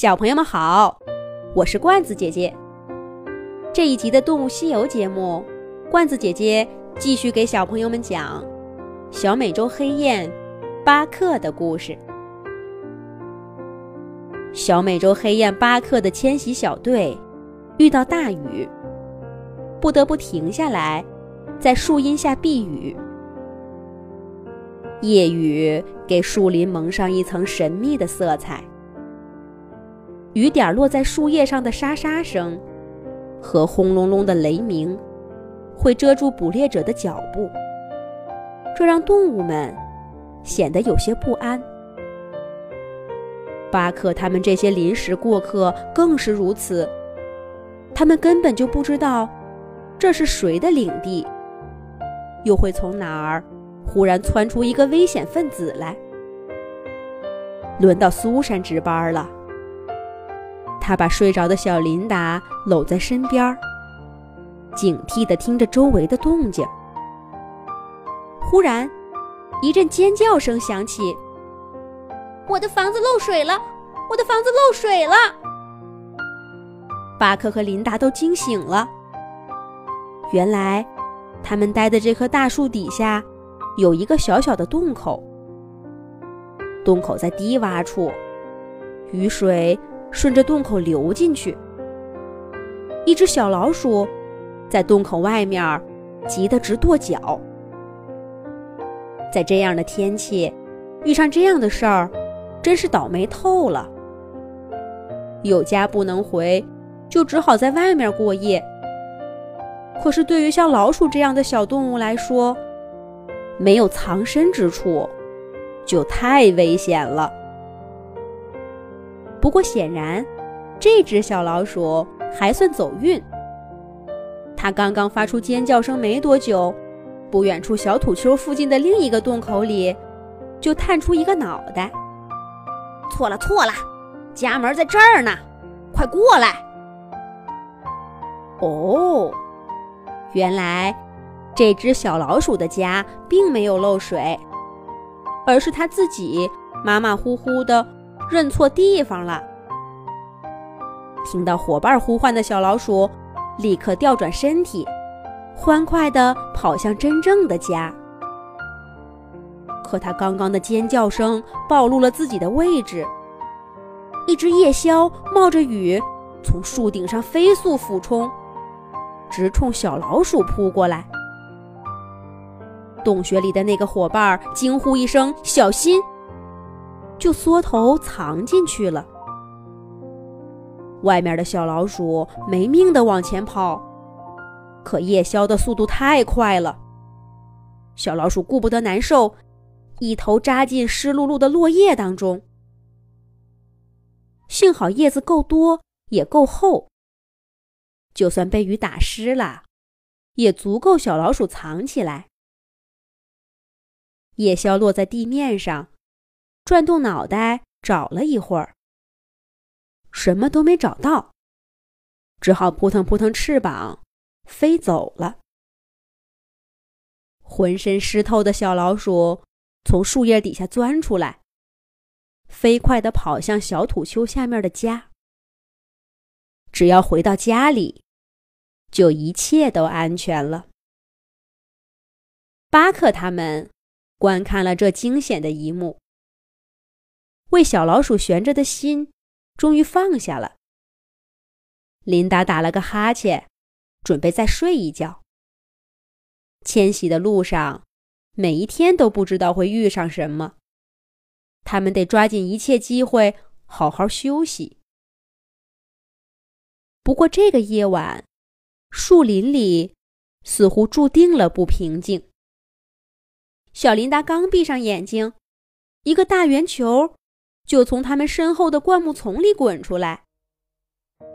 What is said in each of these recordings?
小朋友们好，我是罐子姐姐。这一集的《动物西游》节目，罐子姐姐继续给小朋友们讲小美洲黑雁巴克的故事。小美洲黑雁巴克的迁徙小队遇到大雨，不得不停下来，在树荫下避雨。夜雨给树林蒙上一层神秘的色彩。雨点落在树叶上的沙沙声，和轰隆隆的雷鸣，会遮住捕猎者的脚步，这让动物们显得有些不安。巴克他们这些临时过客更是如此，他们根本就不知道这是谁的领地，又会从哪儿忽然窜出一个危险分子来。轮到苏珊值班了。他把睡着的小琳达搂在身边，警惕地听着周围的动静。忽然，一阵尖叫声响起：“我的房子漏水了！我的房子漏水了！”巴克和琳达都惊醒了。原来，他们待的这棵大树底下有一个小小的洞口，洞口在低洼处，雨水。顺着洞口流进去，一只小老鼠在洞口外面急得直跺脚。在这样的天气，遇上这样的事儿，真是倒霉透了。有家不能回，就只好在外面过夜。可是对于像老鼠这样的小动物来说，没有藏身之处，就太危险了。不过显然，这只小老鼠还算走运。它刚刚发出尖叫声没多久，不远处小土丘附近的另一个洞口里，就探出一个脑袋。错了错了，家门在这儿呢，快过来！哦，原来这只小老鼠的家并没有漏水，而是它自己马马虎虎的。认错地方了。听到伙伴呼唤的小老鼠，立刻调转身体，欢快地跑向真正的家。可它刚刚的尖叫声暴露了自己的位置。一只夜枭冒着雨从树顶上飞速俯冲，直冲小老鼠扑过来。洞穴里的那个伙伴惊呼一声：“小心！”就缩头藏进去了。外面的小老鼠没命的往前跑，可夜宵的速度太快了，小老鼠顾不得难受，一头扎进湿漉漉的落叶当中。幸好叶子够多也够厚，就算被雨打湿了，也足够小老鼠藏起来。夜宵落在地面上。转动脑袋找了一会儿，什么都没找到，只好扑腾扑腾翅膀飞走了。浑身湿透的小老鼠从树叶底下钻出来，飞快地跑向小土丘下面的家。只要回到家里，就一切都安全了。巴克他们观看了这惊险的一幕。为小老鼠悬着的心终于放下了。琳达打了个哈欠，准备再睡一觉。迁徙的路上，每一天都不知道会遇上什么，他们得抓紧一切机会好好休息。不过这个夜晚，树林里似乎注定了不平静。小琳达刚闭上眼睛，一个大圆球。就从他们身后的灌木丛里滚出来，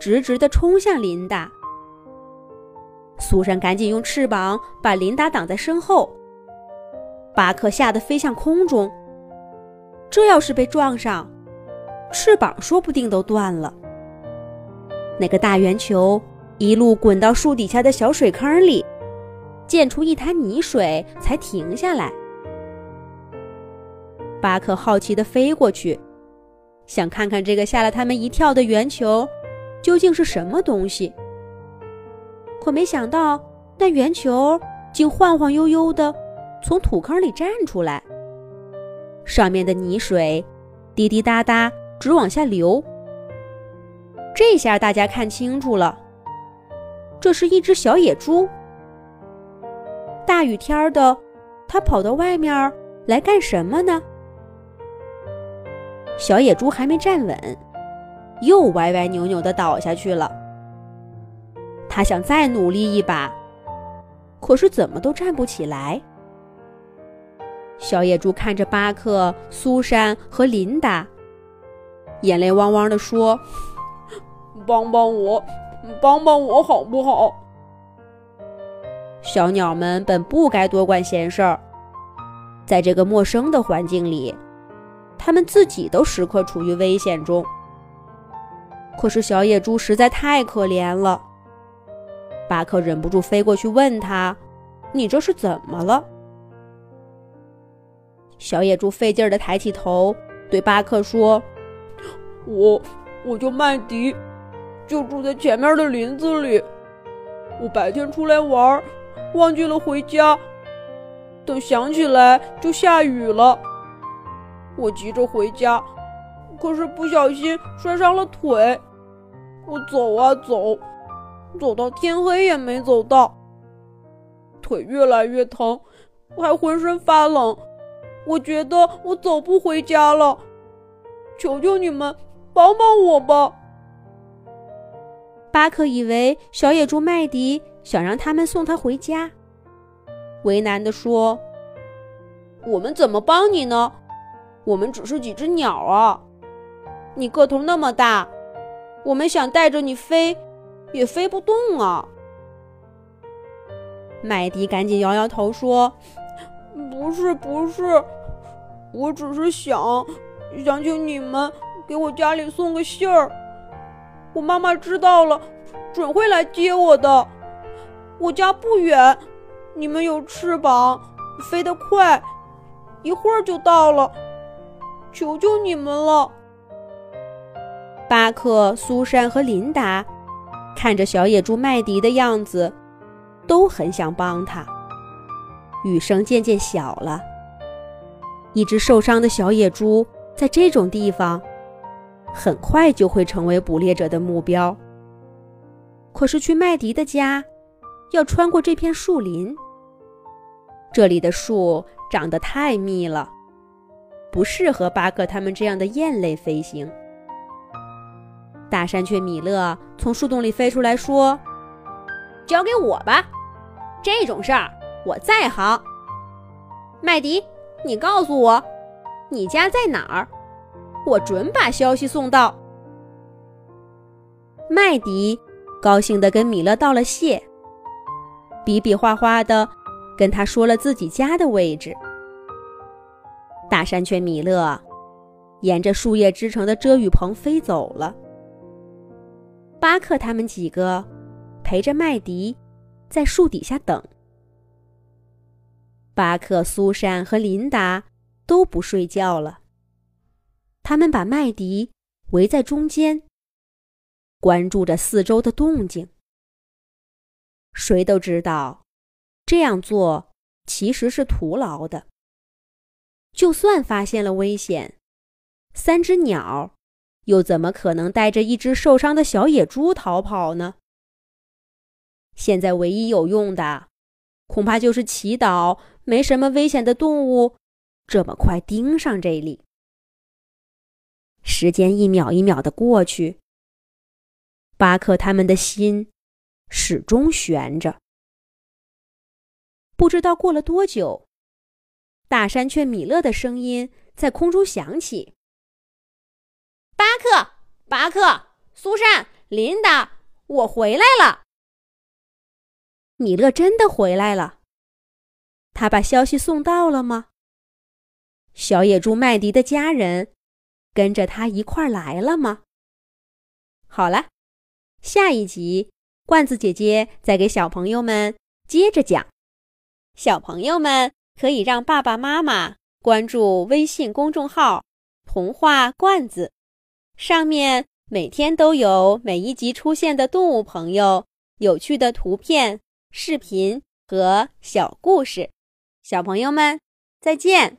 直直地冲向琳达。苏珊赶紧用翅膀把琳达挡在身后。巴克吓得飞向空中，这要是被撞上，翅膀说不定都断了。那个大圆球一路滚到树底下的小水坑里，溅出一滩泥水，才停下来。巴克好奇地飞过去。想看看这个吓了他们一跳的圆球究竟是什么东西。可没想到，那圆球竟晃晃悠悠的从土坑里站出来，上面的泥水滴滴答答直往下流。这下大家看清楚了，这是一只小野猪。大雨天的，它跑到外面来干什么呢？小野猪还没站稳，又歪歪扭扭的倒下去了。他想再努力一把，可是怎么都站不起来。小野猪看着巴克、苏珊和琳达，眼泪汪汪的说。帮帮我，帮帮我好不好？小鸟们本不该多管闲事儿，在这个陌生的环境里，他们自己都时刻处于危险中。可是小野猪实在太可怜了，巴克忍不住飞过去问他：“你这是怎么了？”小野猪费劲儿的抬起头，对巴克说：“我，我叫麦迪。”就住在前面的林子里。我白天出来玩，忘记了回家。等想起来就下雨了。我急着回家，可是不小心摔伤了腿。我走啊走，走到天黑也没走到。腿越来越疼，我还浑身发冷。我觉得我走不回家了。求求你们帮帮我吧！巴克以为小野猪麦迪想让他们送他回家，为难地说：“我们怎么帮你呢？我们只是几只鸟啊！你个头那么大，我们想带着你飞，也飞不动啊！”麦迪赶紧摇摇头说：“不是，不是，我只是想想请你们给我家里送个信儿。”我妈妈知道了，准会来接我的。我家不远，你们有翅膀，飞得快，一会儿就到了。求求你们了！巴克、苏珊和琳达看着小野猪麦迪的样子，都很想帮他。雨声渐渐小了，一只受伤的小野猪在这种地方。很快就会成为捕猎者的目标。可是去麦迪的家，要穿过这片树林。这里的树长得太密了，不适合巴克他们这样的雁类飞行。大山雀米勒从树洞里飞出来说：“交给我吧，这种事儿我在行。麦迪，你告诉我，你家在哪儿？”我准把消息送到。麦迪高兴地跟米勒道了谢，比比划划地跟他说了自己家的位置。大山雀米勒沿着树叶织成的遮雨棚飞走了。巴克他们几个陪着麦迪在树底下等。巴克、苏珊和琳达都不睡觉了。他们把麦迪围在中间，关注着四周的动静。谁都知道，这样做其实是徒劳的。就算发现了危险，三只鸟又怎么可能带着一只受伤的小野猪逃跑呢？现在唯一有用的，恐怕就是祈祷没什么危险的动物这么快盯上这里。时间一秒一秒的过去，巴克他们的心始终悬着。不知道过了多久，大山雀米勒的声音在空中响起：“巴克，巴克，苏珊，琳达，我回来了。”米勒真的回来了。他把消息送到了吗？小野猪麦迪的家人。跟着他一块儿来了吗？好了，下一集罐子姐姐再给小朋友们接着讲。小朋友们可以让爸爸妈妈关注微信公众号“童话罐子”，上面每天都有每一集出现的动物朋友、有趣的图片、视频和小故事。小朋友们，再见。